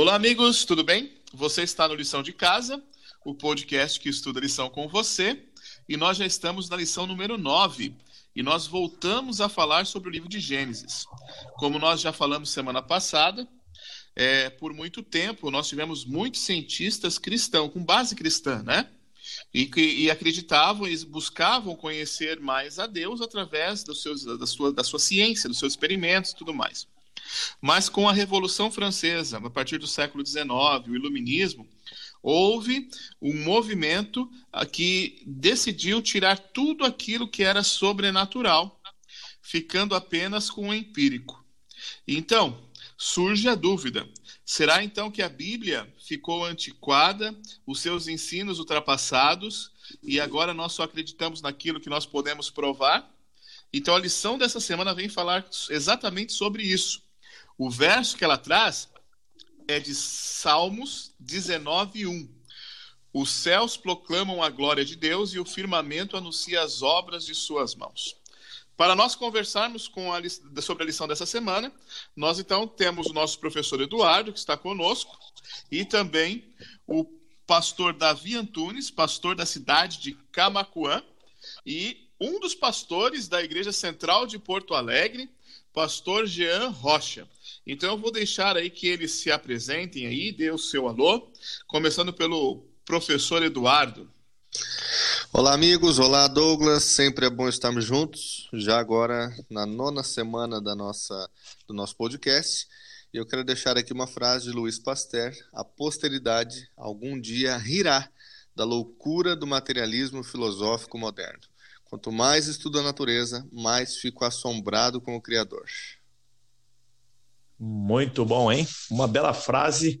Olá, amigos, tudo bem? Você está no Lição de Casa, o podcast que estuda lição com você, e nós já estamos na lição número 9, e nós voltamos a falar sobre o livro de Gênesis. Como nós já falamos semana passada, é, por muito tempo nós tivemos muitos cientistas cristãos, com base cristã, né? E, e acreditavam e buscavam conhecer mais a Deus através dos seus, da, sua, da sua ciência, dos seus experimentos e tudo mais. Mas com a Revolução Francesa, a partir do século XIX, o Iluminismo, houve um movimento que decidiu tirar tudo aquilo que era sobrenatural, ficando apenas com o empírico. Então, surge a dúvida: será então que a Bíblia ficou antiquada, os seus ensinos ultrapassados, e agora nós só acreditamos naquilo que nós podemos provar? Então, a lição dessa semana vem falar exatamente sobre isso. O verso que ela traz é de Salmos 19, 1. Os céus proclamam a glória de Deus e o firmamento anuncia as obras de suas mãos. Para nós conversarmos com a, sobre a lição dessa semana, nós então temos o nosso professor Eduardo, que está conosco, e também o pastor Davi Antunes, pastor da cidade de Camacuã, e um dos pastores da Igreja Central de Porto Alegre, pastor Jean Rocha. Então eu vou deixar aí que eles se apresentem aí, dê o seu alô, começando pelo professor Eduardo. Olá, amigos. Olá, Douglas. Sempre é bom estarmos juntos, já agora na nona semana da nossa, do nosso podcast. E eu quero deixar aqui uma frase de Luiz Pasteur: A posteridade algum dia rirá da loucura do materialismo filosófico moderno. Quanto mais estudo a natureza, mais fico assombrado com o Criador. Muito bom, hein? Uma bela frase.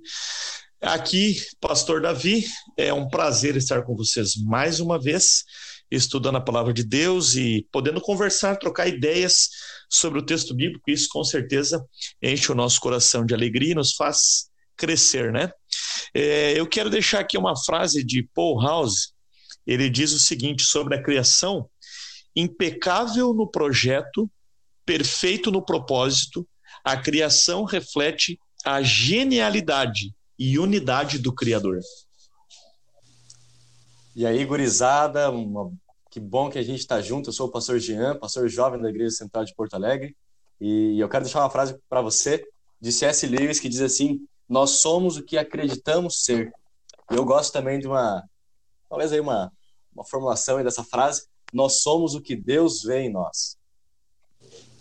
Aqui, Pastor Davi, é um prazer estar com vocês mais uma vez, estudando a palavra de Deus e podendo conversar, trocar ideias sobre o texto bíblico. Isso com certeza enche o nosso coração de alegria e nos faz crescer, né? É, eu quero deixar aqui uma frase de Paul House. Ele diz o seguinte sobre a criação impecável no projeto, perfeito no propósito, a criação reflete a genialidade e unidade do Criador. E aí, gurizada, uma... que bom que a gente está junto. Eu sou o pastor Jean, pastor jovem da Igreja Central de Porto Alegre, e eu quero deixar uma frase para você de C.S. Lewis que diz assim: Nós somos o que acreditamos ser. E eu gosto também de uma, talvez aí uma, uma formulação aí dessa frase: nós somos o que Deus vê em nós.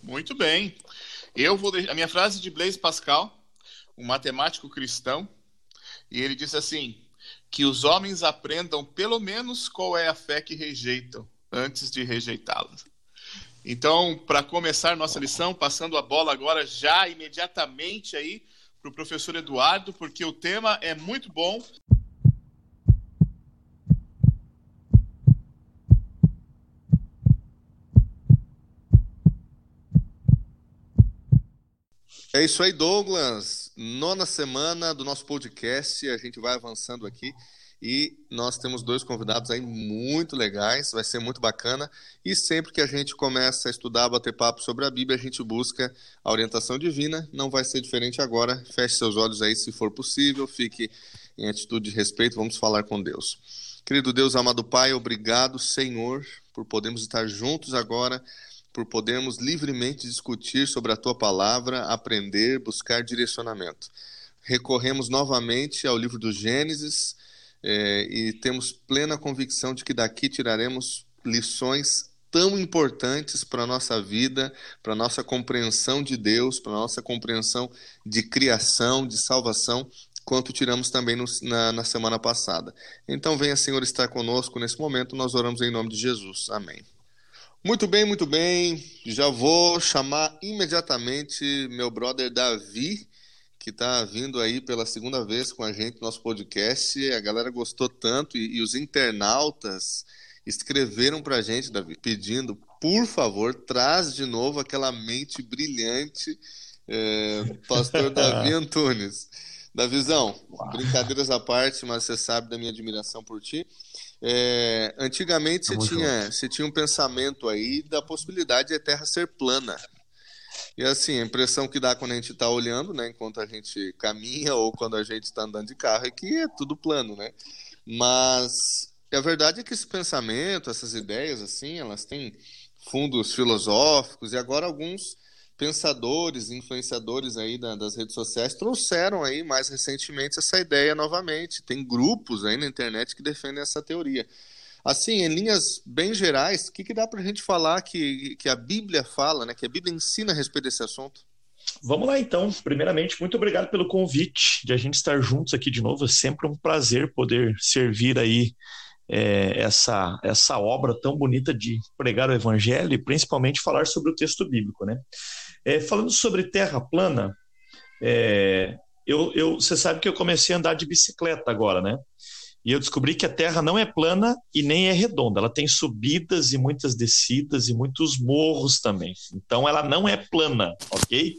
Muito bem. Eu vou a minha frase de Blaise Pascal, um matemático cristão, e ele disse assim: que os homens aprendam pelo menos qual é a fé que rejeitam antes de rejeitá-la. Então, para começar nossa lição, passando a bola agora já imediatamente aí para o professor Eduardo, porque o tema é muito bom. É isso aí, Douglas. Nona semana do nosso podcast, a gente vai avançando aqui e nós temos dois convidados aí muito legais, vai ser muito bacana. E sempre que a gente começa a estudar, bater papo sobre a Bíblia, a gente busca a orientação divina. Não vai ser diferente agora. Feche seus olhos aí se for possível, fique em atitude de respeito, vamos falar com Deus. Querido Deus, amado Pai, obrigado, Senhor, por podermos estar juntos agora por podermos livremente discutir sobre a tua palavra, aprender, buscar direcionamento. Recorremos novamente ao livro do Gênesis é, e temos plena convicção de que daqui tiraremos lições tão importantes para a nossa vida, para a nossa compreensão de Deus, para a nossa compreensão de criação, de salvação, quanto tiramos também no, na, na semana passada. Então, venha, Senhor, estar conosco nesse momento. Nós oramos em nome de Jesus. Amém. Muito bem, muito bem. Já vou chamar imediatamente meu brother Davi, que está vindo aí pela segunda vez com a gente no nosso podcast. A galera gostou tanto e, e os internautas escreveram para a gente, Davi, pedindo, por favor, traz de novo aquela mente brilhante, é, pastor Davi Antunes. Davizão, brincadeiras à parte, mas você sabe da minha admiração por ti. É, antigamente você tinha, você tinha um pensamento aí da possibilidade de a Terra ser plana. E assim, a impressão que dá quando a gente está olhando, né, enquanto a gente caminha ou quando a gente está andando de carro, é que é tudo plano, né? Mas a verdade é que esse pensamento, essas ideias, assim, elas têm fundos filosóficos e agora alguns pensadores, influenciadores aí das redes sociais trouxeram aí mais recentemente essa ideia novamente. Tem grupos aí na internet que defendem essa teoria. Assim, em linhas bem gerais, o que, que dá para a gente falar que, que a Bíblia fala, né? Que a Bíblia ensina a respeito desse assunto? Vamos lá então. Primeiramente, muito obrigado pelo convite de a gente estar juntos aqui de novo. É sempre um prazer poder servir aí é, essa, essa obra tão bonita de pregar o Evangelho e principalmente falar sobre o texto bíblico, né? É, falando sobre terra plana, é, eu, eu, você sabe que eu comecei a andar de bicicleta agora, né? E eu descobri que a Terra não é plana e nem é redonda. Ela tem subidas e muitas descidas e muitos morros também. Então ela não é plana, ok?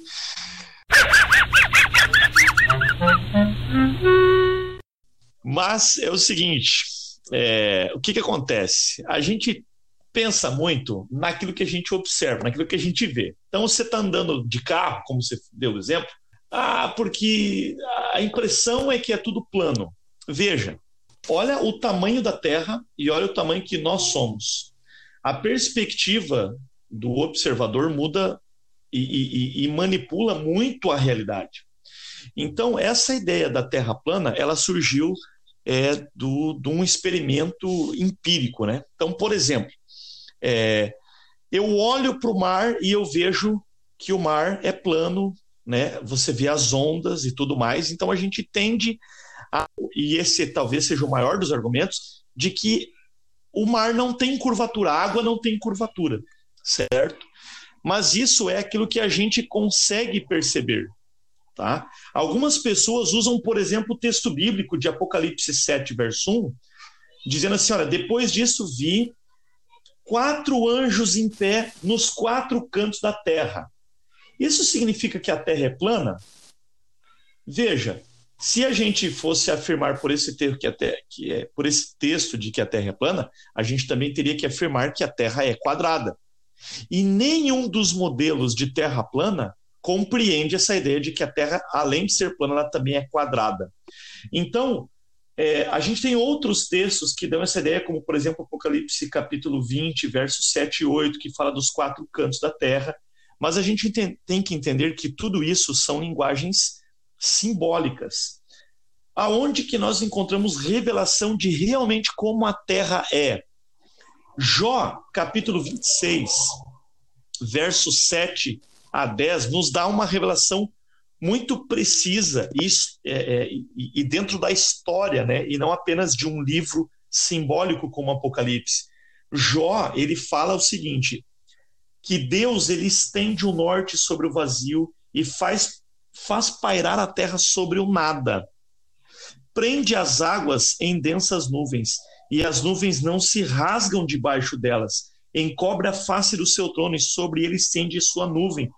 Mas é o seguinte: é, o que, que acontece? A gente pensa muito naquilo que a gente observa, naquilo que a gente vê. Então você está andando de carro, como você deu o exemplo, ah, porque a impressão é que é tudo plano. Veja, olha o tamanho da Terra e olha o tamanho que nós somos. A perspectiva do observador muda e, e, e manipula muito a realidade. Então, essa ideia da Terra plana, ela surgiu é, do, de um experimento empírico. Né? Então, por exemplo, é, eu olho para o mar e eu vejo que o mar é plano, né? você vê as ondas e tudo mais, então a gente tende a, e esse talvez seja o maior dos argumentos, de que o mar não tem curvatura, a água não tem curvatura, certo? Mas isso é aquilo que a gente consegue perceber. Tá? Algumas pessoas usam, por exemplo, o texto bíblico de Apocalipse 7, verso 1, dizendo assim: olha, depois disso vi quatro anjos em pé nos quatro cantos da terra. Isso significa que a terra é plana? Veja, se a gente fosse afirmar por esse que a terra, que é por esse texto de que a Terra é plana, a gente também teria que afirmar que a Terra é quadrada. E nenhum dos modelos de Terra plana compreende essa ideia de que a Terra, além de ser plana, ela também é quadrada. Então, é, a gente tem outros textos que dão essa ideia, como por exemplo Apocalipse capítulo 20, versos 7 e 8, que fala dos quatro cantos da Terra. Mas a gente tem, que entender que tudo isso são linguagens simbólicas. Aonde que nós encontramos revelação de realmente como a terra é? Jó, capítulo 26, versos 7 a 10, nos dá uma revelação muito precisa isso, é, é, e, dentro da história, né? e não apenas de um livro simbólico como Apocalipse. Jó, ele fala o seguinte, que Deus ele estende o norte sobre o vazio e faz faz pairar a terra sobre o nada. Prende as águas em densas nuvens, e as nuvens não se rasgam debaixo delas. Encobre a face do seu trono, e sobre ele estende sua nuvem.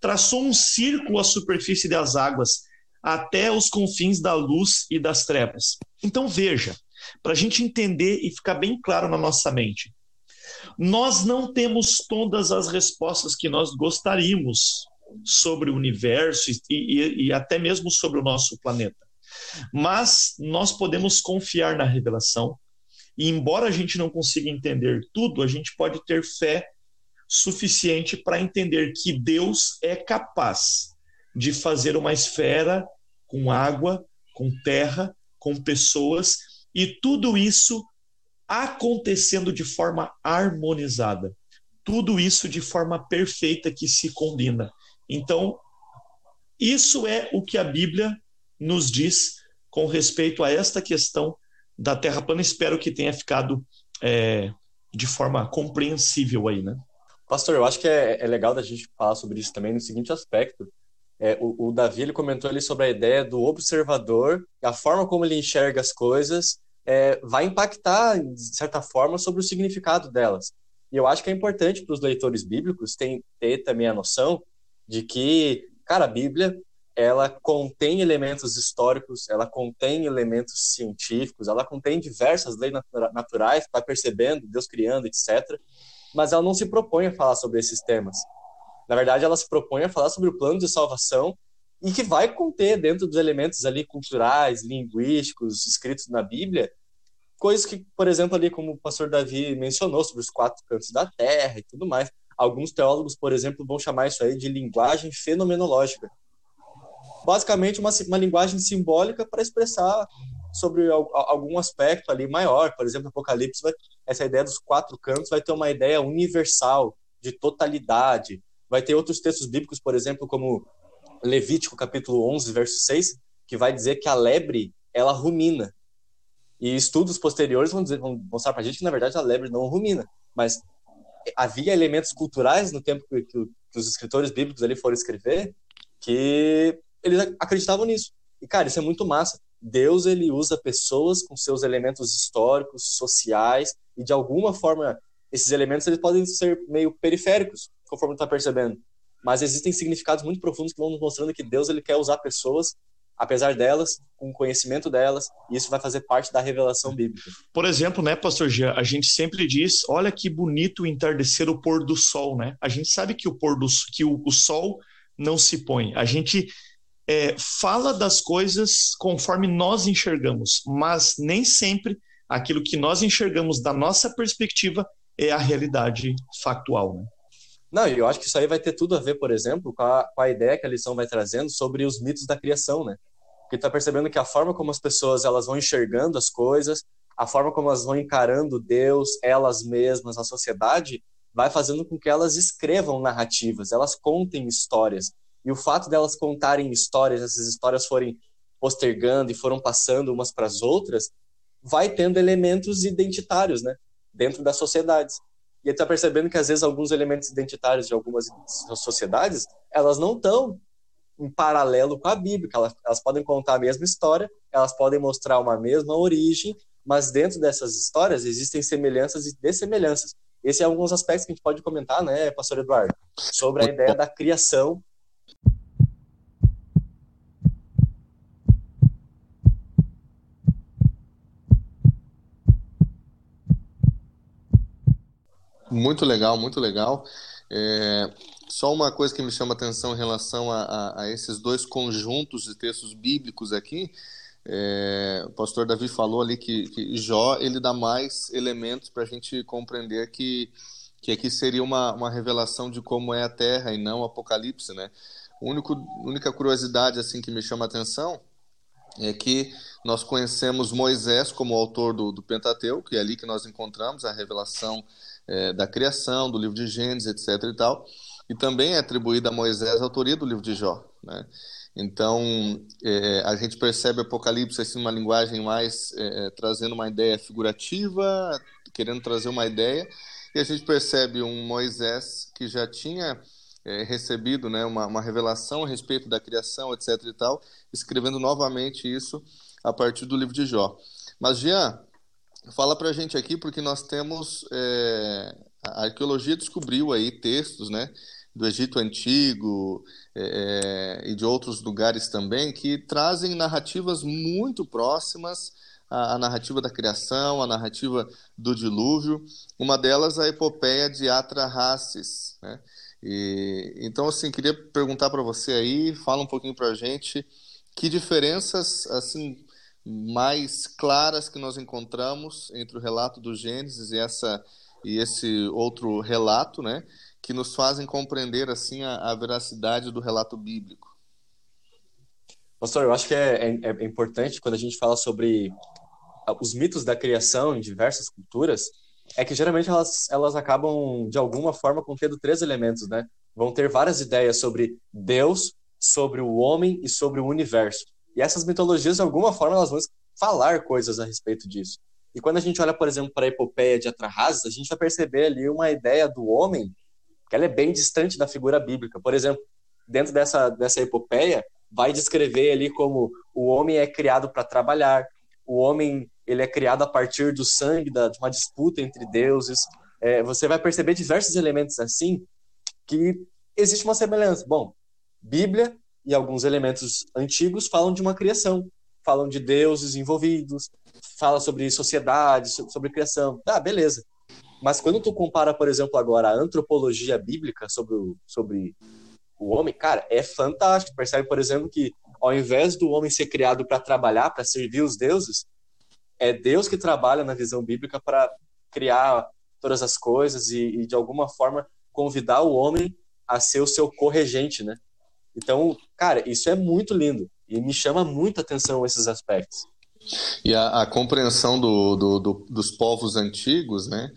Traçou um círculo à superfície das águas, até os confins da luz e das trevas. Então veja, para a gente entender e ficar bem claro na nossa mente, nós não temos todas as respostas que nós gostaríamos sobre o universo e, e, e até mesmo sobre o nosso planeta. Mas nós podemos confiar na revelação, e embora a gente não consiga entender tudo, a gente pode ter fé suficiente para entender que Deus é capaz de fazer uma esfera com água, com terra, com pessoas, e tudo isso acontecendo de forma harmonizada. Tudo isso de forma perfeita que se combina. Então, isso é o que a Bíblia nos diz com respeito a esta questão da Terra plana. Espero que tenha ficado é, de forma compreensível aí, né? Pastor, eu acho que é, é, legal da gente falar sobre isso também no seguinte aspecto. É, o, o, Davi ele comentou ali sobre a ideia do observador, a forma como ele enxerga as coisas é, vai impactar, de certa forma, sobre o significado delas. E eu acho que é importante para os leitores bíblicos ter, ter também a noção de que, cara, a Bíblia ela contém elementos históricos, ela contém elementos científicos, ela contém diversas leis naturais, vai percebendo, Deus criando, etc. Mas ela não se propõe a falar sobre esses temas. Na verdade, ela se propõe a falar sobre o plano de salvação e que vai conter dentro dos elementos ali culturais, linguísticos, escritos na Bíblia, coisas que, por exemplo, ali como o pastor Davi mencionou sobre os quatro cantos da terra e tudo mais. Alguns teólogos, por exemplo, vão chamar isso aí de linguagem fenomenológica. Basicamente, uma, uma linguagem simbólica para expressar sobre algum aspecto ali maior. Por exemplo, Apocalipse, vai, essa ideia dos quatro cantos vai ter uma ideia universal, de totalidade. Vai ter outros textos bíblicos, por exemplo, como Levítico capítulo 11, verso 6, que vai dizer que a lebre, ela rumina. E estudos posteriores vão, dizer, vão mostrar para a gente que, na verdade, a lebre não rumina. Mas havia elementos culturais no tempo que, que, que os escritores bíblicos ali foram escrever que eles acreditavam nisso. E, cara, isso é muito massa. Deus, ele usa pessoas com seus elementos históricos, sociais, e de alguma forma, esses elementos eles podem ser meio periféricos, conforme está percebendo mas existem significados muito profundos que vão nos mostrando que Deus ele quer usar pessoas apesar delas, com o conhecimento delas, e isso vai fazer parte da revelação bíblica. Por exemplo, né, pastor Jean, a gente sempre diz, olha que bonito entardecer o pôr do sol, né? A gente sabe que o pôr do que o, o sol não se põe. A gente é, fala das coisas conforme nós enxergamos, mas nem sempre aquilo que nós enxergamos da nossa perspectiva é a realidade factual, né? Não, eu acho que isso aí vai ter tudo a ver, por exemplo, com a, com a ideia que a lição vai trazendo sobre os mitos da criação, né? Porque tá percebendo que a forma como as pessoas elas vão enxergando as coisas, a forma como elas vão encarando Deus, elas mesmas, a sociedade, vai fazendo com que elas escrevam narrativas, elas contem histórias. E o fato delas contarem histórias, essas histórias forem postergando e foram passando umas para as outras, vai tendo elementos identitários, né, dentro das sociedades. E está percebendo que às vezes alguns elementos identitários de algumas sociedades, elas não estão em paralelo com a Bíblia, elas, elas podem contar a mesma história, elas podem mostrar uma mesma origem, mas dentro dessas histórias existem semelhanças e dessemelhanças. Esse é alguns aspectos que a gente pode comentar, né, pastor Eduardo, sobre a ideia da criação Muito legal, muito legal. É, só uma coisa que me chama atenção em relação a, a, a esses dois conjuntos de textos bíblicos aqui. É, o pastor Davi falou ali que, que Jó ele dá mais elementos para a gente compreender que, que aqui seria uma, uma revelação de como é a Terra e não o Apocalipse, né? A única curiosidade assim que me chama atenção é que nós conhecemos Moisés como autor do, do Pentateuco, que é ali que nós encontramos a revelação é, da criação, do livro de Gênesis, etc. e tal, e também é atribuída a Moisés a autoria do livro de Jó. Né? Então, é, a gente percebe Apocalipse assim, uma linguagem mais é, é, trazendo uma ideia figurativa, querendo trazer uma ideia, e a gente percebe um Moisés que já tinha é, recebido né, uma, uma, revelação a respeito da criação, etc. e tal, escrevendo novamente isso a partir do livro de Jó. Mas, Jean, Fala para a gente aqui, porque nós temos. É, a arqueologia descobriu aí textos, né? Do Egito Antigo é, e de outros lugares também, que trazem narrativas muito próximas à, à narrativa da criação, à narrativa do dilúvio. Uma delas, a epopeia de Atrahasis, né? E, então, assim, queria perguntar para você aí, fala um pouquinho para a gente que diferenças, assim, mais claras que nós encontramos entre o relato do Gênesis e essa e esse outro relato, né, que nos fazem compreender assim a, a veracidade do relato bíblico. Pastor, eu acho que é, é, é, importante quando a gente fala sobre os mitos da criação em diversas culturas, é que geralmente elas, elas acabam de alguma forma contendo três elementos, né? Vão ter várias ideias sobre Deus, sobre o homem e sobre o universo. E essas mitologias, de alguma forma, elas vão falar coisas a respeito disso. E quando a gente olha, por exemplo, para a epopeia de Atrahasis, a gente vai perceber ali uma ideia do homem que ela é bem distante da figura bíblica. Por exemplo, dentro dessa, dessa epopeia, vai descrever ali como o homem é criado para trabalhar, o homem ele é criado a partir do sangue, da, de uma disputa entre deuses. É, você vai perceber diversos elementos assim que existe uma semelhança. Bom, Bíblia e alguns elementos antigos falam de uma criação, falam de deuses envolvidos, fala sobre sociedade, sobre criação. Tá, beleza. Mas quando tu compara, por exemplo, agora a antropologia bíblica sobre o, sobre o homem, cara, é fantástico. Percebe, por exemplo, que ao invés do homem ser criado para trabalhar, para servir os deuses, é Deus que trabalha na visão bíblica para criar todas as coisas e, e, de alguma forma convidar o homem a ser o seu corregente, né? Então, cara, isso é muito lindo e me chama muita atenção esses aspectos. E a, a compreensão do, do, do, dos povos antigos, né,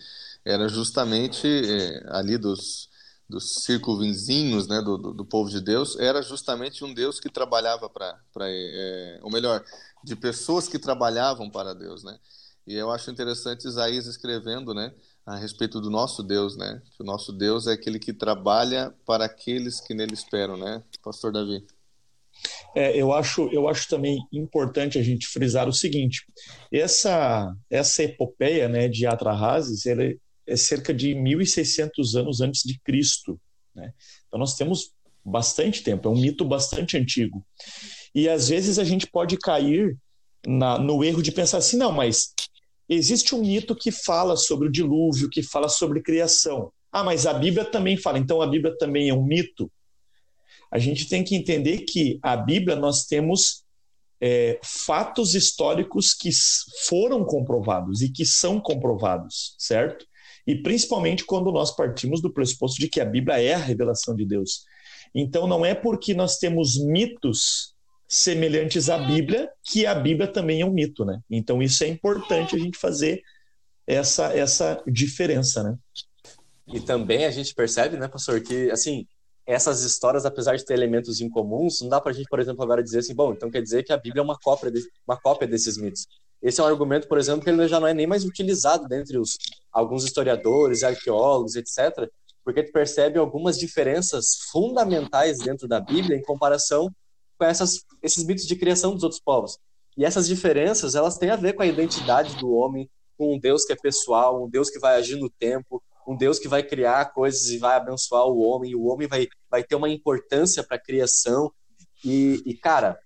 era justamente é, ali dos, dos circunvizinhos, né, do, do, povo de Deus, era justamente um Deus que trabalhava para, é, ou melhor, de pessoas que trabalhavam para Deus, né? E eu acho interessante Isaías escrevendo, né, a respeito do nosso Deus, né? Que o nosso Deus é aquele que trabalha para aqueles que nele esperam, né? Pastor Davi. É, eu acho, eu acho também importante a gente frisar o seguinte: essa essa epopeia, né, de Atrahasis, ela é cerca de 1.600 anos antes de Cristo, né? Então nós temos bastante tempo, é um mito bastante antigo. E às vezes a gente pode cair na, no erro de pensar assim, não, mas existe um mito que fala sobre o dilúvio, que fala sobre criação. Ah, mas a Bíblia também fala, então a Bíblia também é um mito? A gente tem que entender que a Bíblia nós temos é, fatos históricos que foram comprovados e que são comprovados, certo? E principalmente quando nós partimos do pressuposto de que a Bíblia é a revelação de Deus. Então não é porque nós temos mitos semelhantes à Bíblia, que a Bíblia também é um mito, né? Então isso é importante a gente fazer essa essa diferença, né? E também a gente percebe, né, pastor, que assim, essas histórias, apesar de ter elementos incomuns, não dá para a gente, por exemplo, agora dizer assim, bom, então quer dizer que a Bíblia é uma cópia, de, uma cópia desses mitos. Esse é um argumento, por exemplo, que ele já não é nem mais utilizado dentre os, alguns historiadores, arqueólogos, etc., porque tu percebe algumas diferenças fundamentais dentro da Bíblia em comparação com essas, esses mitos de criação dos outros povos. E essas diferenças, elas têm a ver com a identidade do homem, com um Deus que é pessoal, um Deus que vai agir no tempo, um Deus que vai criar coisas e vai abençoar o homem, e o homem vai, vai ter uma importância para a criação. E, e, cara,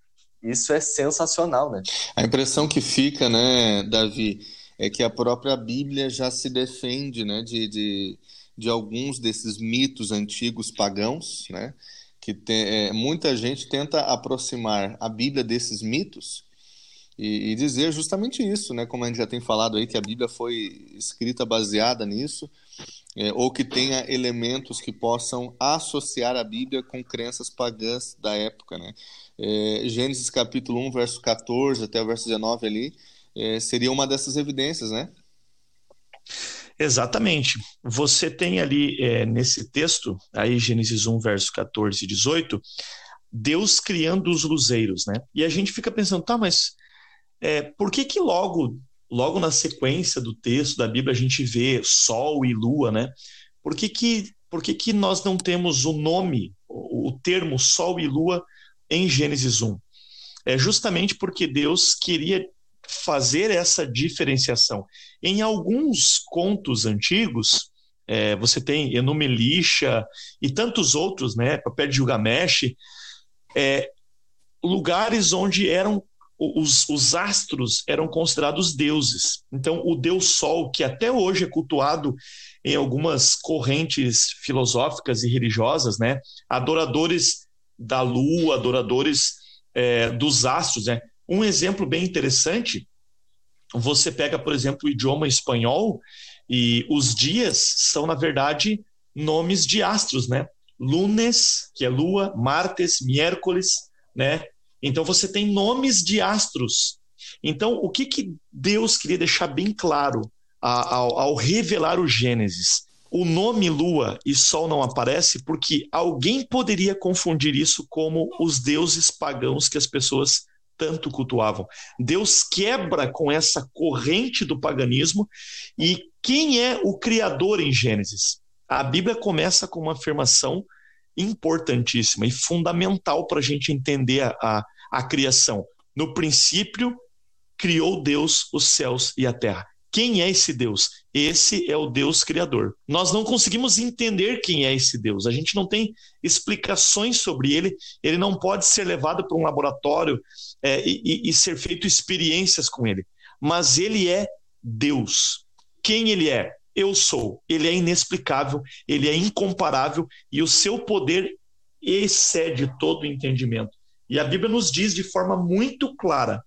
isso é sensacional, né? A impressão que fica, né, Davi, é que a própria Bíblia já se defende, né, de, de, de alguns desses mitos antigos pagãos, né? Que tem, é, muita gente tenta aproximar a Bíblia desses mitos e, e, dizer justamente isso, né? Como a gente já tem falado aí, que a Bíblia foi escrita baseada nisso, é, ou que tenha elementos que possam associar a Bíblia com crenças pagãs da época, né? É, Gênesis capítulo 1, verso 14 até o verso 19 ali, é, seria uma dessas evidências, né? Exatamente. Você tem ali é, nesse texto, aí Gênesis 1, verso 14 e 18, Deus criando os luzeiros, né? E a gente fica pensando, tá, mas é, por que que logo, logo na sequência do texto da Bíblia a gente vê sol e lua, né? Por que que, por que, que nós não temos o nome, o, o termo sol e lua em Gênesis 1? É justamente porque Deus queria fazer essa diferenciação. Em alguns contos antigos, é, você tem Enumelisha e tantos outros, né, Papel de Gilgamesh, é, lugares onde eram os, os, astros eram considerados deuses. Então, o deus Sol, que até hoje é cultuado em algumas correntes filosóficas e religiosas, né, adoradores da lua, adoradores é, dos astros, né, um exemplo bem interessante, você pega, por exemplo, o idioma espanhol e os dias são, na verdade, nomes de astros, né? Lunes, que é lua, martes, miércoles, né? Então você tem nomes de astros. Então, o que, que Deus queria deixar bem claro ao, ao revelar o Gênesis? O nome Lua e Sol não aparece porque alguém poderia confundir isso como os deuses pagãos que as pessoas tanto cultuavam. Deus quebra com essa corrente do paganismo e quem é o criador em Gênesis? A Bíblia começa com uma afirmação importantíssima e fundamental para a gente entender a, a, a criação. No princípio, criou Deus os céus e a terra. Quem é esse Deus? Esse é o Deus Criador. Nós não conseguimos entender quem é esse Deus. A gente não tem explicações sobre ele. Ele não pode ser levado para um laboratório é, e, e ser feito experiências com ele. Mas ele é Deus. Quem ele é? eu sou. Ele é inexplicável, ele é incomparável e o seu poder excede todo o entendimento. E a Bíblia nos diz de forma muito clara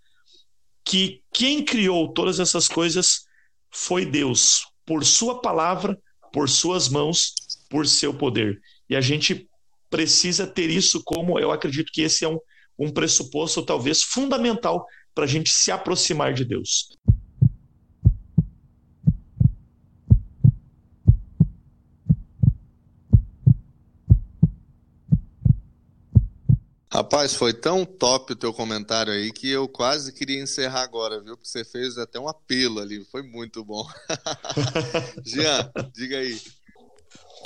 que quem criou todas essas coisas foi Deus, por sua palavra, por suas mãos, por seu poder. E a gente precisa ter isso como, eu acredito que esse é um, um pressuposto talvez fundamental para a gente se aproximar de Deus. Rapaz, foi tão top o teu comentário aí que eu quase queria encerrar agora, viu? Porque você fez até um apelo ali, foi muito bom. Jean, diga aí.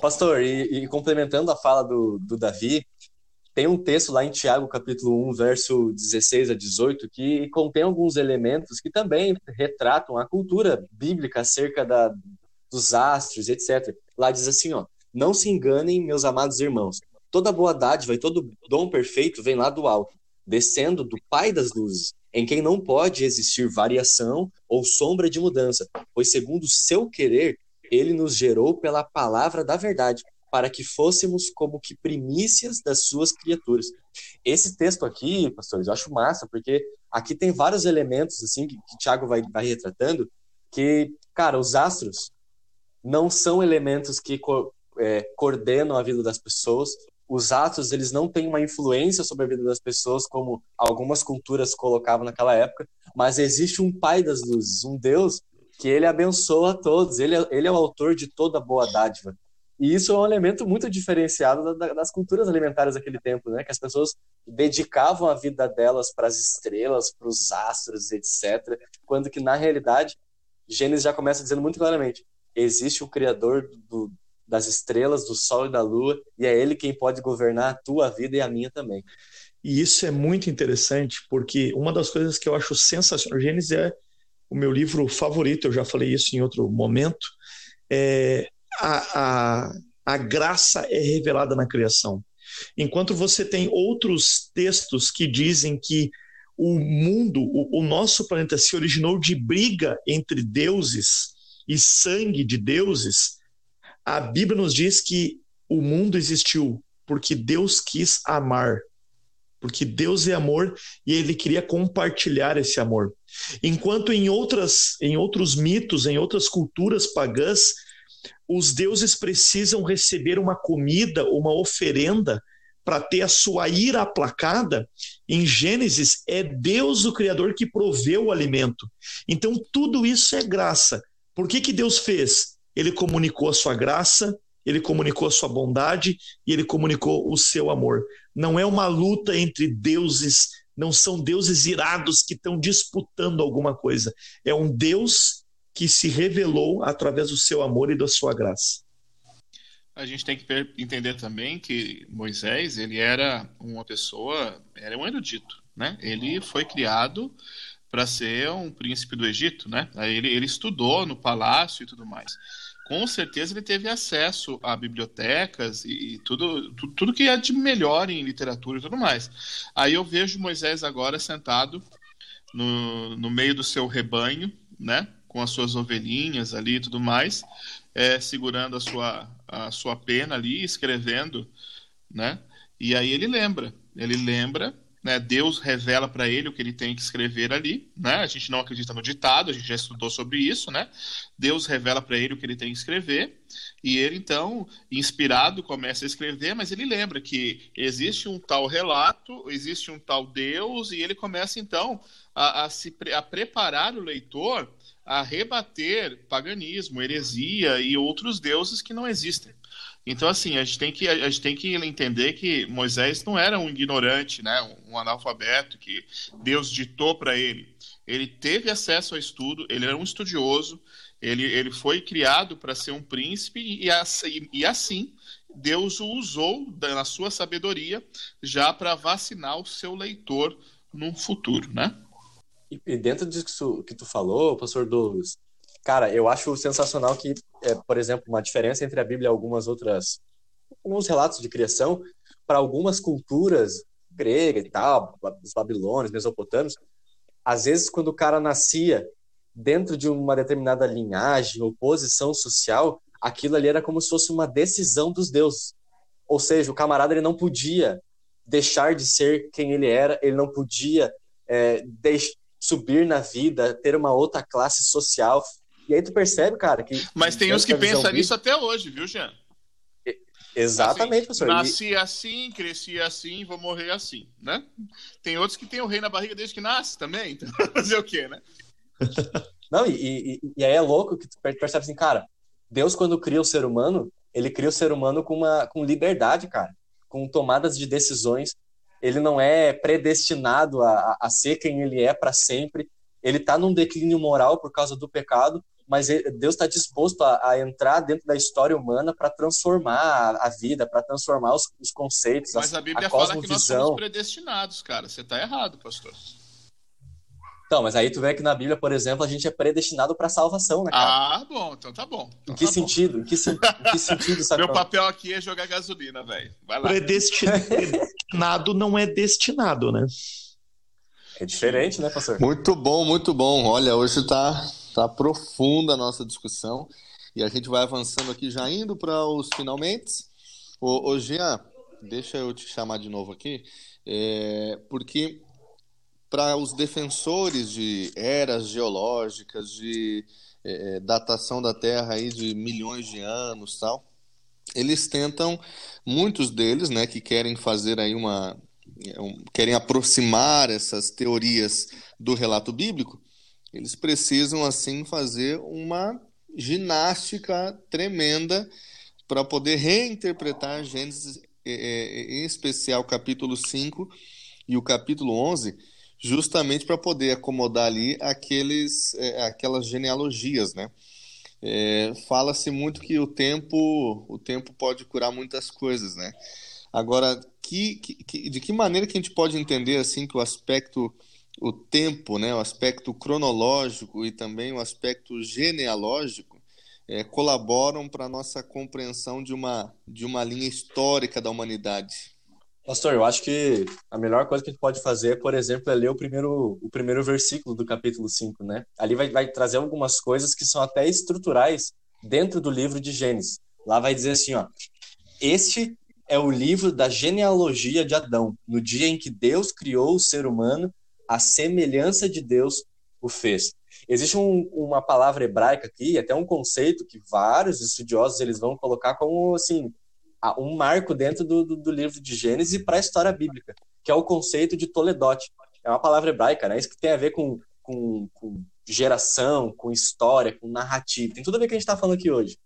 Pastor, e, e, complementando a fala do, do Davi, tem um texto lá em Tiago, capítulo 1, verso 16 a 18, que contém alguns elementos que também retratam a cultura bíblica acerca da, dos astros, etc. Lá diz assim, ó, não se enganem, meus amados irmãos, Toda boa dádiva e todo dom perfeito vem lá do alto, descendo do Pai das luzes, em quem não pode existir variação ou sombra de mudança, pois segundo o seu querer, ele nos gerou pela palavra da verdade, para que fôssemos como que primícias das suas criaturas. Esse texto aqui, pastores, eu acho massa, porque aqui tem vários elementos assim que, que Tiago vai, vai retratando, que, cara, os astros não são elementos que co é, coordenam a vida das pessoas, os atos eles não têm uma influência sobre a vida das pessoas como algumas culturas colocavam naquela época, mas existe um pai das luzes, um Deus que ele abençoa todos, ele é, ele é o autor de toda boa dádiva. E isso é um elemento muito diferenciado das culturas alimentares daquele tempo, né? Que as pessoas dedicavam a vida delas para as estrelas, para os astros, etc. Quando que na realidade Gênesis já começa dizendo muito claramente: existe o criador do, das estrelas, do sol e da lua, e é ele quem pode governar a tua vida e a minha também. E isso é muito interessante, porque uma das coisas que eu acho sensacional, Gênesis é o meu livro favorito, eu já falei isso em outro momento, é a, a, a graça é revelada na criação. Enquanto você tem outros textos que dizem que o mundo, o, o nosso planeta se originou de briga entre deuses e sangue de deuses, a Bíblia nos diz que o mundo existiu porque Deus quis amar. Porque Deus é amor e ele queria compartilhar esse amor. Enquanto em outras em outros mitos, em outras culturas pagãs, os deuses precisam receber uma comida, uma oferenda para ter a sua ira aplacada, em Gênesis é Deus o Criador que proveu o alimento. Então tudo isso é graça. Por que, que Deus fez? Ele comunicou a sua graça, ele comunicou a sua bondade e ele comunicou o seu amor. Não é uma luta entre deuses, não são deuses irados que estão disputando alguma coisa. É um Deus que se revelou através do seu amor e da sua graça. A gente tem que entender também que Moisés, ele era uma pessoa, era um erudito, né? Ele foi criado para ser um príncipe do Egito, né? Ele, ele estudou no palácio e tudo mais com certeza ele teve acesso a bibliotecas e, tudo, tudo, tudo, que é de melhor em literatura e tudo mais. Aí eu vejo Moisés agora sentado no, no meio do seu rebanho, né, com as suas ovelhinhas ali e tudo mais, é, segurando a sua, a sua pena ali, escrevendo, né, e aí ele lembra, ele lembra né, Deus revela para ele o que ele tem que escrever ali, né? A gente não acredita no ditado, a gente já estudou sobre isso, né? Deus revela para ele o que ele tem que escrever e ele então, inspirado, começa a escrever, mas ele lembra que existe um tal relato, existe um tal Deus e ele começa então a, a se a preparar o leitor a rebater paganismo, heresia e outros deuses que não existem. Então, assim, a gente tem que, a gente tem que entender que Moisés não era um ignorante, né, um analfabeto que Deus ditou para ele. Ele teve acesso ao estudo, ele era um estudioso, ele, ele foi criado para ser um príncipe e, assim, e assim Deus o usou na sua sabedoria já para vacinar o seu leitor no futuro, né? E dentro disso que tu falou, pastor Douglas, Cara, eu acho sensacional que, é, por exemplo, uma diferença entre a Bíblia e algumas outras, alguns relatos de criação, para algumas culturas grega e tal, os babilônios, mesopotâmios, às vezes quando o cara nascia dentro de uma determinada linhagem ou posição social, aquilo ali era como se fosse uma decisão dos deuses. Ou seja, o camarada ele não podia deixar de ser quem ele era, ele não podia é, subir na vida, ter uma outra classe social. E aí tu percebe, cara, que. Mas tem uns que pensam nisso até hoje, viu, Jean? Exatamente, assim, professor. Nasci assim, cresci assim, vou morrer assim, né? Tem outros que têm o rei na barriga desde que nasce também, então fazer o quê, né? Não, e, e, e, aí é louco que tu percebe assim, cara, Deus quando cria o ser humano, ele cria o ser humano com uma com liberdade, cara, com tomadas de decisões. Ele não é predestinado a, a ser quem ele é para sempre. Ele tá num declínio moral por causa do pecado, mas Deus está disposto a, a, entrar dentro da história humana para transformar a, a vida, para transformar os, os, conceitos, mas a, a Bíblia a fala que nós somos predestinados, cara. Você está errado, pastor. Então, mas aí tu vê que na Bíblia, por exemplo, a gente é predestinado para salvação, né, cara? Ah, bom, então tá bom. Então em que tá sentido? Em que, em que sentido, sabe? Meu papel aqui é jogar gasolina, velho. Vai lá. Predestinado não é destinado, né? É diferente, né, pastor? Muito bom, muito bom. Olha, hoje tá Tá profunda a nossa discussão e a gente vai avançando aqui, já indo para os finalmente. Ô, ô Jean, deixa eu te chamar de novo aqui, é, porque para os defensores de eras geológicas, de é, é, datação da Terra aí de milhões de anos, tal, eles tentam, muitos deles, né, que querem fazer aí uma, querem aproximar essas teorias do relato bíblico, eles precisam, assim, fazer uma ginástica tremenda para poder reinterpretar Gênesis, é, é, em especial capítulo 5 e o capítulo 11, justamente para poder acomodar ali aqueles, é, aquelas genealogias, né? É, Fala-se muito que o tempo, o tempo pode curar muitas coisas, né? Agora, que, que, de que maneira que a gente pode entender assim que o aspecto o tempo, né, o aspecto cronológico e também o aspecto genealógico é, colaboram para a nossa compreensão de uma, de uma linha histórica da humanidade. Pastor, eu acho que a melhor coisa que a gente pode fazer, por exemplo, é ler o primeiro, o primeiro versículo do capítulo 5, né? Ali vai, vai trazer algumas coisas que são até estruturais dentro do livro de Gênesis. Lá vai dizer assim, ó, este é o livro da genealogia de Adão, no dia em que Deus criou o ser humano a semelhança de Deus o fez. Existe um, uma palavra hebraica aqui, até um conceito que vários estudiosos eles vão colocar como assim um marco dentro do, do, do livro de Gênesis para a história bíblica, que é o conceito de Toledot. É uma palavra hebraica, né? Isso que tem a ver com, com, com geração, com história, com narrativa. Tem tudo a ver com o que a gente está falando aqui hoje.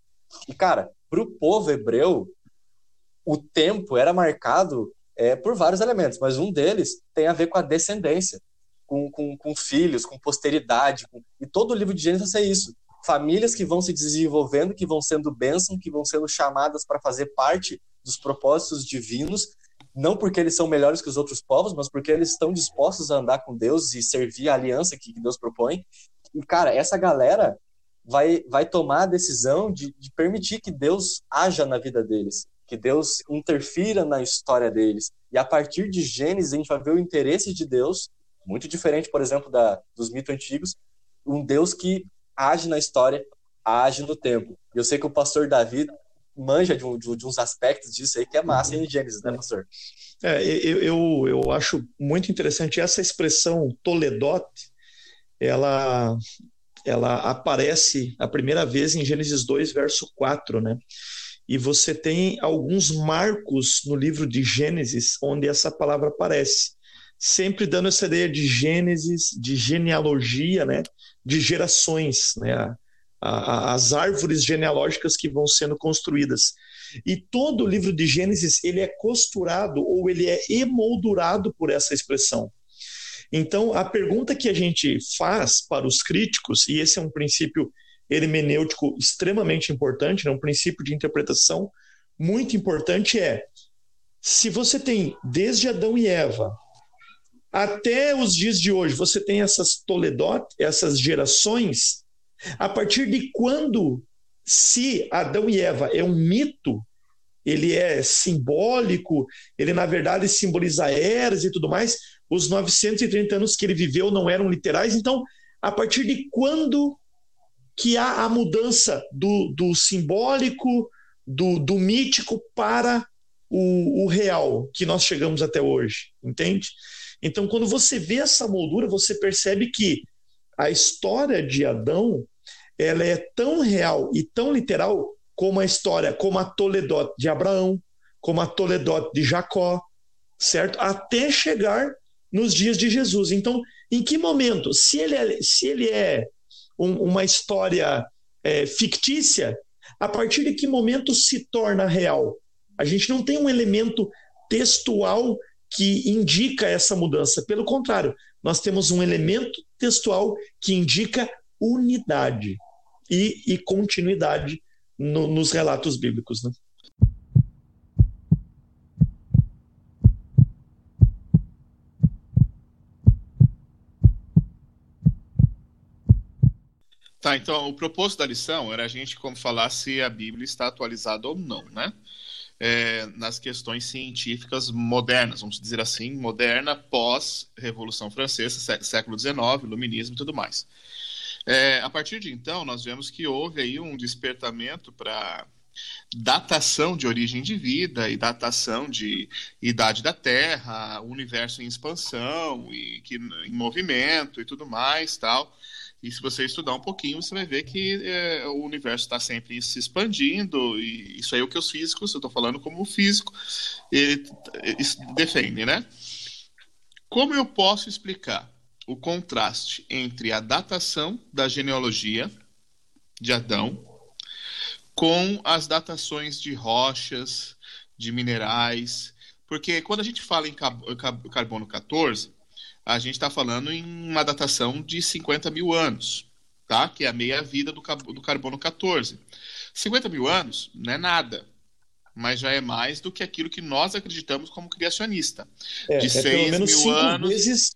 E, cara, para o povo hebreu, o tempo era marcado é, por vários elementos, mas um deles tem a ver com a descendência com, com, com filhos, com posteridade. Com... E todo o livro de Gênesis é isso. Famílias que vão se desenvolvendo, que vão sendo bênção, que vão sendo chamadas para fazer parte dos propósitos divinos, não porque eles são melhores que os outros povos, mas porque eles estão dispostos a andar com Deus e servir a aliança que, que Deus propõe. E, cara, essa galera vai, vai tomar a decisão de, de permitir que Deus haja na vida deles, que Deus interfira na história deles. E a partir de Gênesis, a gente vai ver o interesse de Deus muito diferente, por exemplo, da, dos mitos antigos, um Deus que age na história, age no tempo. Eu sei que o pastor Davi manja de, um, de, uns aspectos disso aí que é massa em Gênesis, né, pastor? É, eu, eu, eu acho muito interessante essa expressão Toledot, ela, ela aparece a primeira vez em Gênesis 2, verso 4, né? E você tem alguns marcos no livro de Gênesis onde essa palavra aparece sempre dando essa ideia de gênesis, de genealogia, né? de gerações, né? A, a, as árvores genealógicas que vão sendo construídas. E todo o livro de Gênesis ele é costurado ou ele é emoldurado por essa expressão. Então, a pergunta que a gente faz para os críticos, e esse é um princípio hermenêutico extremamente importante, né? um princípio de interpretação muito importante, é: se você tem desde Adão e Eva até os dias de hoje, você tem essas Toledot, essas gerações. A partir de quando, se Adão e Eva é um mito, ele é simbólico, ele na verdade simboliza eras e tudo mais, os 930 anos que ele viveu não eram literais, então a partir de quando que há a mudança do, do simbólico, do, do mítico para o, o real que nós chegamos até hoje, entende? Então, quando você vê essa moldura, você percebe que a história de Adão ela é tão real e tão literal como a história, como a Toledot de Abraão, como a Toledot de Jacó, certo? Até chegar nos dias de Jesus. Então, em que momento, se ele é, se ele é um, uma história é, fictícia, a partir de que momento se torna real? A gente não tem um elemento textual que indica essa mudança. Pelo contrário, nós temos um elemento textual que indica unidade e, e continuidade no, nos relatos bíblicos. Né? Tá, então o propósito da lição era a gente como falar se a Bíblia está atualizada ou não, né? É, nas questões científicas modernas, vamos dizer assim, moderna pós-Revolução Francesa, século XIX, Iluminismo e tudo mais. É, a partir de então, nós vemos que houve aí um despertamento para datação de origem de vida e datação de idade da Terra, universo em expansão e que, em movimento e tudo mais, tal. E se você estudar um pouquinho, você vai ver que é, o universo está sempre se expandindo, e isso aí é o que os físicos, eu estou falando como físico, ele, ele defende, né? Como eu posso explicar o contraste entre a datação da genealogia de Adão com as datações de rochas, de minerais? Porque quando a gente fala em carbono 14, a gente está falando em uma datação de 50 mil anos, tá? que é a meia-vida do, do carbono 14. 50 mil anos não é nada, mas já é mais do que aquilo que nós acreditamos como criacionista. É, de é 6 mil anos. Vezes,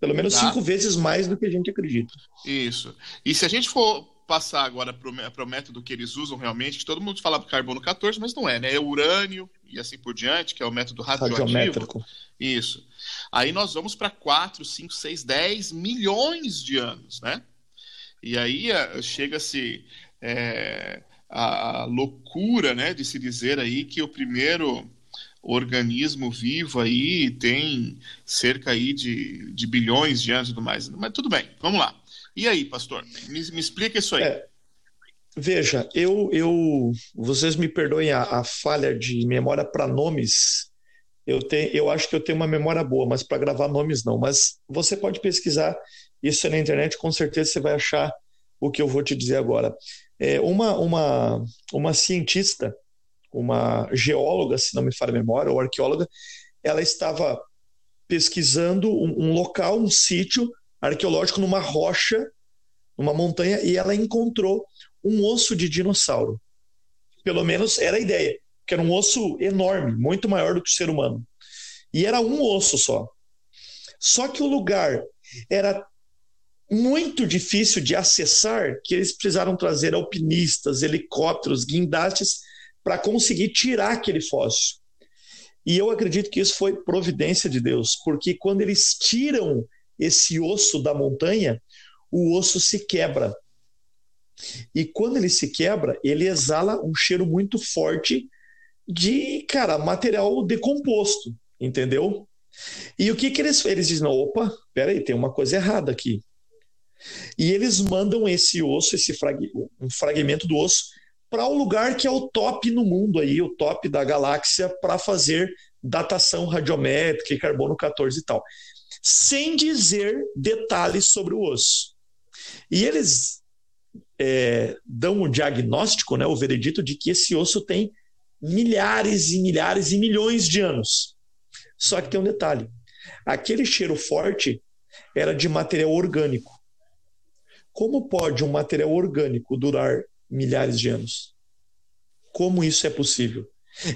pelo menos tá? cinco vezes mais do que a gente acredita. Isso. E se a gente for passar agora para o método que eles usam realmente, que todo mundo fala carbono 14, mas não é, né? É urânio e assim por diante, que é o método radioativo. Isso. Aí nós vamos para 4, 5, 6, 10 milhões de anos, né? E aí eh, chega-se é, a, loucura, né, de se dizer aí que o primeiro organismo vivo aí tem cerca aí de, de bilhões de anos e tudo mais. Mas tudo bem, vamos lá. E aí, pastor? Me, me explica isso aí. É, veja, eu, eu, vocês me perdoem a, a falha de memória para nomes eu, tenho, eu acho que eu tenho uma memória boa, mas para gravar nomes não. Mas você pode pesquisar isso na internet, com certeza você vai achar o que eu vou te dizer agora. É, uma, uma, uma cientista, uma geóloga, se não me falha a memória, ou arqueóloga, ela estava pesquisando um, um local, um sítio arqueológico numa rocha, numa montanha, e ela encontrou um osso de dinossauro. Pelo menos era a ideia que era um osso enorme, muito maior do que o ser humano. E era um osso só. Só que o lugar era muito difícil de acessar, que eles precisaram trazer alpinistas, helicópteros, guindastes para conseguir tirar aquele fóssil. E eu acredito que isso foi providência de Deus, porque quando eles tiram esse osso da montanha, o osso se quebra. E quando ele se quebra, ele exala um cheiro muito forte de, cara, material decomposto, entendeu? E o que que eles eles dizem? Opa, peraí, tem uma coisa errada aqui. E eles mandam esse osso, esse frag, um fragmento do osso, para o um lugar que é o top no mundo aí, o top da galáxia, para fazer datação radiométrica e carbono 14 e tal, sem dizer detalhes sobre o osso. E eles é, dão o diagnóstico, né, o veredito de que esse osso tem milhares e milhares e milhões de anos. Só que tem um detalhe: aquele cheiro forte era de material orgânico. Como pode um material orgânico durar milhares de anos? Como isso é possível?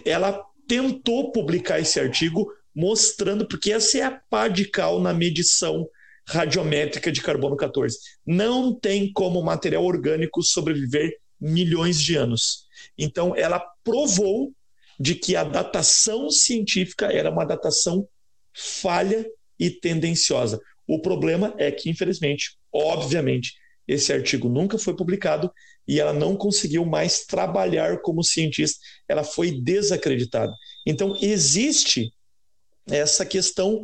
Ela tentou publicar esse artigo mostrando, porque essa é a pá de cal na medição radiométrica de carbono 14. Não tem como material orgânico sobreviver milhões de anos. Então, ela provou de que a datação científica era uma datação falha e tendenciosa. O problema é que, infelizmente, obviamente, esse artigo nunca foi publicado e ela não conseguiu mais trabalhar como cientista, ela foi desacreditada. Então, existe essa questão.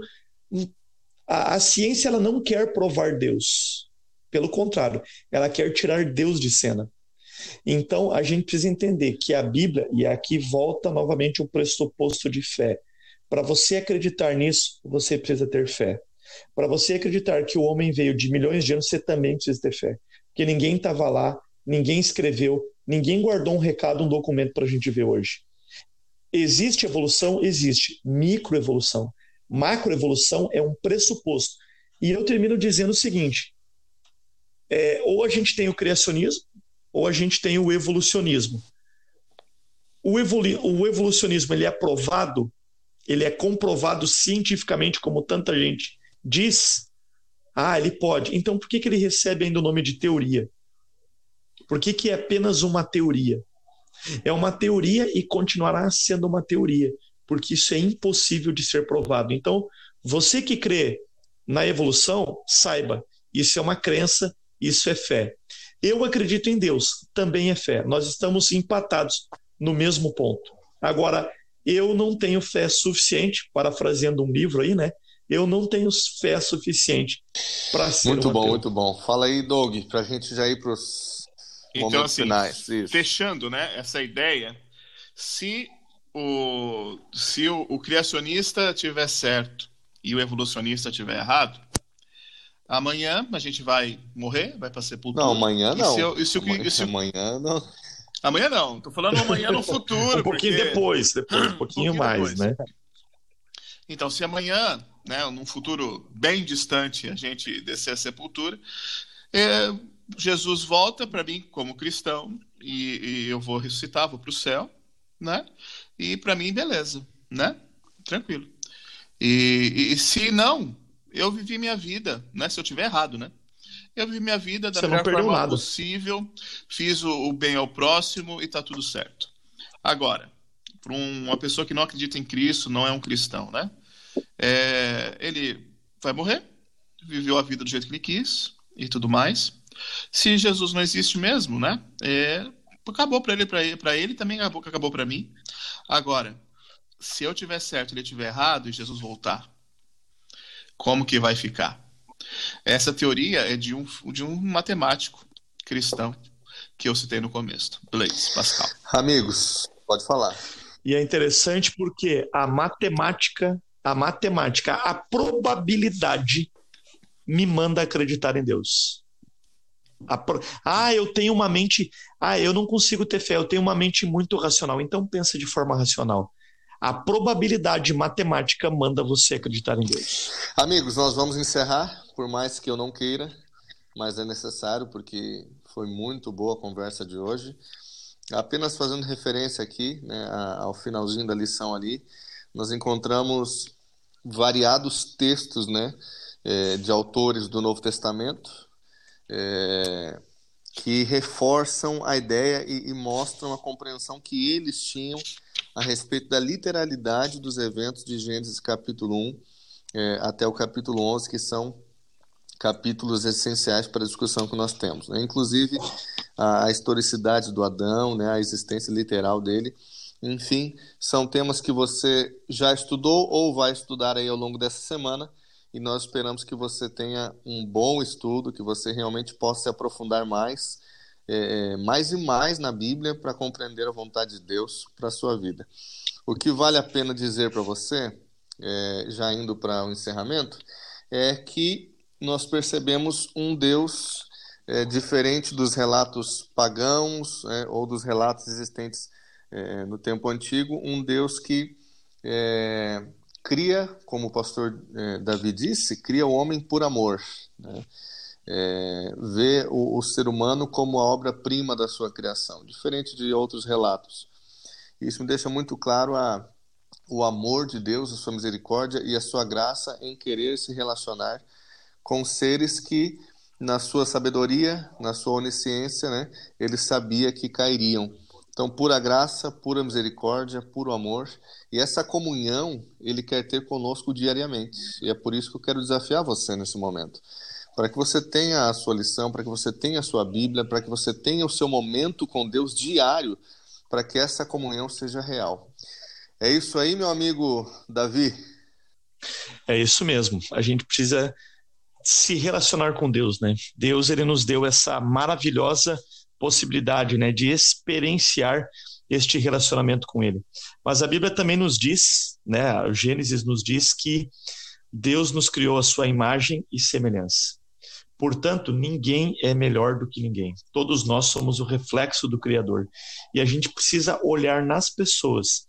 A, a ciência ela não quer provar Deus. Pelo contrário, ela quer tirar Deus de cena. Então, a gente precisa entender que a Bíblia, e aqui volta novamente o pressuposto de fé. Para você acreditar nisso, você precisa ter fé. Para você acreditar que o homem veio de milhões de anos, você também precisa ter fé. Porque ninguém estava lá, ninguém escreveu, ninguém guardou um recado, um documento para a gente ver hoje. Existe evolução? Existe. Microevolução. Macroevolução é um pressuposto. E eu termino dizendo o seguinte: é, ou a gente tem o criacionismo, ou a gente tem o evolucionismo. O, evolu o evolucionismo ele é provado, ele é comprovado cientificamente, como tanta gente diz. Ah, ele pode. Então por que, que ele recebe ainda o nome de teoria? Por que, que é apenas uma teoria? É uma teoria e continuará sendo uma teoria, porque isso é impossível de ser provado. Então, você que crê na evolução, saiba, isso é uma crença, isso é fé. Eu acredito em Deus, também é fé. Nós estamos empatados no mesmo ponto. Agora, eu não tenho fé suficiente, parafraseando um livro aí, né? Eu não tenho fé suficiente para ser. Muito bom, muito bom. Fala aí, Doug, para a gente já ir para os então, assim, finais. Fechando né, essa ideia, se o, se o, o criacionista tiver certo e o evolucionista tiver errado, Amanhã a gente vai morrer, vai para sepultura. Não, amanhã não. E se eu, e se amanhã, e se amanhã não. Amanhã não, tô falando amanhã no futuro. um pouquinho porque... depois, depois, um pouquinho, um pouquinho mais, depois. né? Então, se amanhã, né, num futuro bem distante, a gente descer a sepultura, é, Jesus volta para mim como cristão e, e, eu vou ressuscitar, vou para o céu, né? E para mim, beleza, né? Tranquilo. E, e se não, eu vivi minha vida, né? Se eu tiver errado, né? Eu vivi minha vida da Você melhor forma nada. possível, fiz o, o, bem ao próximo e tá tudo certo. Agora, para um, uma pessoa que não acredita em Cristo, não é um cristão, né? É, ele vai morrer, viveu a vida do jeito que ele quis e tudo mais. Se Jesus não existe mesmo, né? É, acabou para ele, para ele, ele também acabou, acabou para mim. Agora, se eu tiver certo e ele tiver errado e Jesus voltar, como que vai ficar? Essa teoria é de um, de um matemático cristão que eu citei no começo, Blaise Pascal. Amigos, pode falar. E é interessante porque a matemática, a matemática, a probabilidade me manda acreditar em Deus. Pro... Ah, eu tenho uma mente. Ah, eu não consigo ter fé, eu tenho uma mente muito racional. Então pensa de forma racional. A probabilidade matemática manda você acreditar em Deus. Amigos, nós vamos encerrar, por mais que eu não queira, mas é necessário porque foi muito boa a conversa de hoje. Apenas fazendo referência aqui né, ao finalzinho da lição ali, nós encontramos variados textos né, é, de autores do Novo Testamento é, que reforçam a ideia e, e mostram a compreensão que eles tinham a respeito da literalidade dos eventos de Gênesis capítulo 1 é, até o capítulo 11, que são capítulos essenciais para a discussão que nós temos. Né? Inclusive, a, a, historicidade do Adão, né? a existência literal dele. Enfim, são temas que você já estudou ou vai estudar aí ao longo dessa semana e nós esperamos que você tenha um bom estudo, que você realmente possa se aprofundar mais é, mais e mais na Bíblia para compreender a vontade de Deus para a sua vida. O que vale a pena dizer para você, é, já indo para o encerramento, é que nós percebemos um Deus é, diferente dos relatos pagãos é, ou dos relatos existentes é, no tempo antigo, um Deus que é, cria, como o pastor Davi disse, cria o homem por amor. Né? é, vê o, o, ser humano como a obra-prima da sua criação, diferente de outros relatos. Isso me deixa muito claro a, o amor de Deus, a sua misericórdia e a sua graça em querer se relacionar com seres que, na sua sabedoria, na sua onisciência, né, ele sabia que cairiam, Então, pura graça, pura misericórdia, puro amor. E essa comunhão ele quer ter conosco diariamente. E é por isso que eu quero desafiar você nesse momento. Para que você tenha a sua lição, para que você tenha a sua Bíblia, para que você tenha o seu momento com Deus diário, para que essa comunhão seja real. É isso aí, meu amigo Davi. É isso mesmo. A gente precisa se relacionar com Deus, né? Deus ele nos deu essa maravilhosa possibilidade né, de experienciar este relacionamento com Ele. Mas a Bíblia também nos diz, né, o Gênesis nos diz que Deus nos criou a sua imagem e semelhança. Portanto, ninguém é melhor do que ninguém. Todos nós somos o reflexo do Criador. E a gente precisa olhar nas pessoas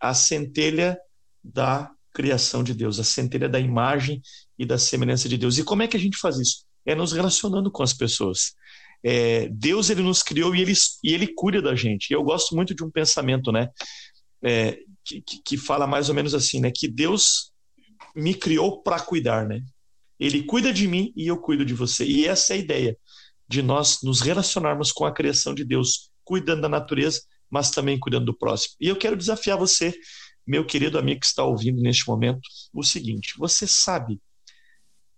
a centelha da criação de Deus, a centelha da imagem e da semelhança de Deus. E como é que a gente faz isso? É nos relacionando com as pessoas é, Deus ele nos criou e ele, e ele cuida da gente. E eu gosto muito de um pensamento, né, é, que, que fala mais ou menos assim, né, que Deus me criou para cuidar, né? Ele cuida de mim e eu cuido de você. E essa é a ideia de nós nos relacionarmos com a criação de Deus, cuidando da natureza, mas também cuidando do próximo. E eu quero desafiar você, meu querido amigo que está ouvindo neste momento, o seguinte: você sabe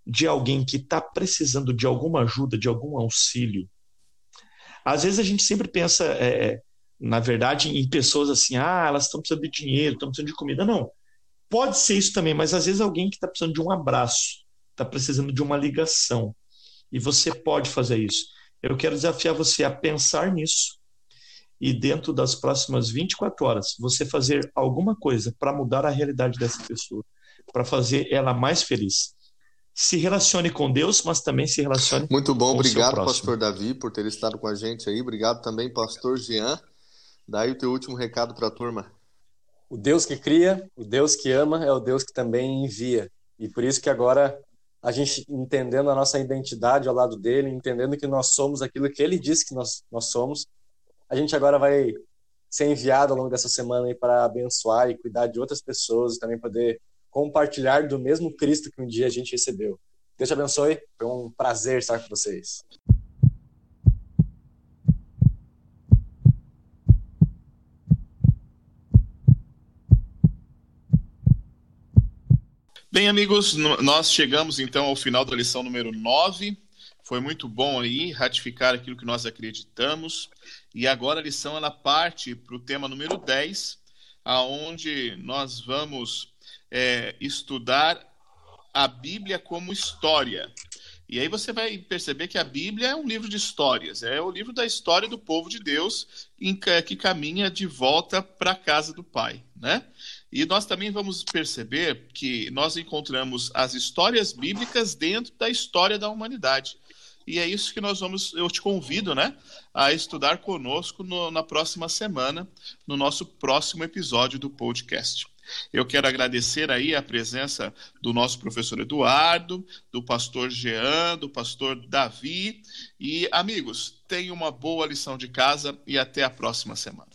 de alguém que está precisando de alguma ajuda, de algum auxílio, às vezes a gente sempre pensa, é, é, na verdade, em pessoas assim, ah, elas estão precisando de dinheiro, estão precisando de comida. Não. Pode ser isso também, mas às vezes alguém que está precisando de um abraço, está precisando de uma ligação. E você pode fazer isso. Eu quero desafiar você a pensar nisso e, dentro das próximas 24 horas, você fazer alguma coisa para mudar a realidade dessa pessoa, para fazer ela mais feliz se relacione com Deus, mas também se relacione Muito bom, com obrigado, pastor Davi, por ter estado com a gente aí. Obrigado também, pastor Jean. Daí o teu último recado para a turma. O Deus que cria, o Deus que ama, é o Deus que também envia. E por isso que agora a gente entendendo a nossa identidade ao lado dele, entendendo que nós somos aquilo que ele disse que nós, nós somos, a gente agora vai ser enviado ao longo dessa semana para abençoar e cuidar de outras pessoas e também poder compartilhar do mesmo Cristo que um dia a gente recebeu. Deus te abençoe. Foi um prazer estar com vocês. Bem, amigos, nós chegamos então ao final da lição número 9. Foi muito bom aí ratificar aquilo que nós acreditamos. E agora a lição ela parte para o tema número 10, aonde nós vamos é, estudar a Bíblia como história. E aí você vai perceber que a Bíblia é um livro de histórias, é o livro da história do povo de Deus que caminha de volta para a casa do Pai, né? E nós também vamos perceber que nós encontramos as histórias bíblicas dentro da história da humanidade. E é isso que nós vamos, eu te convido, né, a estudar conosco no, na próxima semana, no nosso próximo episódio do podcast. Eu quero agradecer aí a presença do nosso professor Eduardo, do pastor Jean, do pastor Davi. E, amigos, tenham uma boa lição de casa e até a próxima semana.